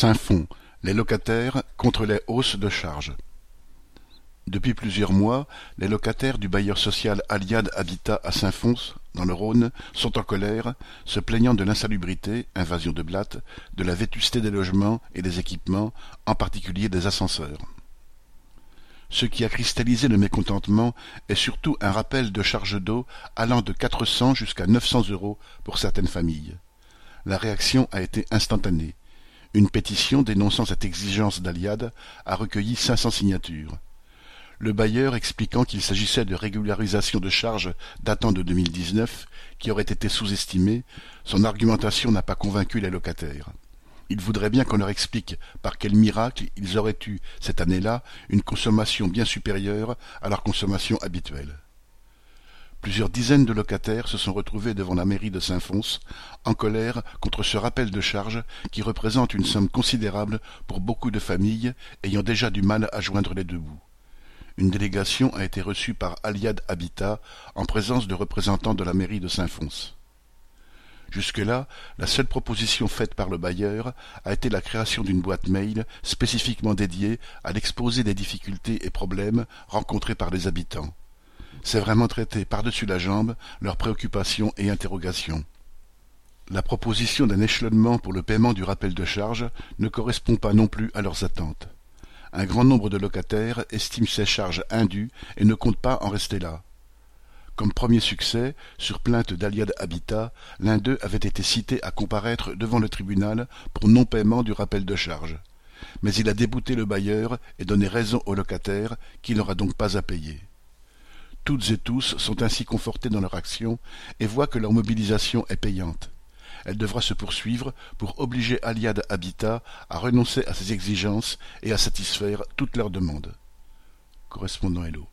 Saint-Fond, les locataires contre les hausses de charges. Depuis plusieurs mois, les locataires du bailleur social Aliade Habitat à Saint-Fons, dans le Rhône, sont en colère, se plaignant de l'insalubrité, invasion de blattes, de la vétusté des logements et des équipements, en particulier des ascenseurs. Ce qui a cristallisé le mécontentement est surtout un rappel de charges d'eau allant de 400 jusqu'à 900 euros pour certaines familles. La réaction a été instantanée. Une pétition dénonçant cette exigence d'Aliade a recueilli 500 signatures le bailleur expliquant qu'il s'agissait de régularisation de charges datant de 2019 qui auraient été sous-estimées, son argumentation n'a pas convaincu les locataires. Il voudrait bien qu'on leur explique par quel miracle ils auraient eu, cette année-là, une consommation bien supérieure à leur consommation habituelle. Plusieurs dizaines de locataires se sont retrouvés devant la mairie de Saint-Fons, en colère contre ce rappel de charges qui représente une somme considérable pour beaucoup de familles ayant déjà du mal à joindre les deux bouts une délégation a été reçue par Aliad Habitat en présence de représentants de la mairie de Saint-Fons. Jusque-là, la seule proposition faite par le bailleur a été la création d'une boîte mail spécifiquement dédiée à l'exposé des difficultés et problèmes rencontrés par les habitants. C'est vraiment traiter par-dessus la jambe leurs préoccupations et interrogations. La proposition d'un échelonnement pour le paiement du rappel de charge ne correspond pas non plus à leurs attentes. Un grand nombre de locataires estiment ces charges indues et ne comptent pas en rester là. Comme premier succès, sur plainte d'Aliad Habitat, l'un d'eux avait été cité à comparaître devant le tribunal pour non-paiement du rappel de charges. Mais il a débouté le bailleur et donné raison au locataire qui n'aura donc pas à payer. Toutes et tous sont ainsi confortés dans leur action et voient que leur mobilisation est payante elle devra se poursuivre pour obliger Aliad Habitat à renoncer à ses exigences et à satisfaire toutes leurs demandes. Correspondant Hello.